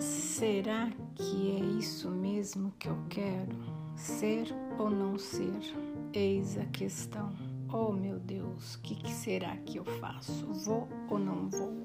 Será que é isso mesmo que eu quero? Ser ou não ser? Eis a questão. Oh meu Deus, o que, que será que eu faço? Vou ou não vou?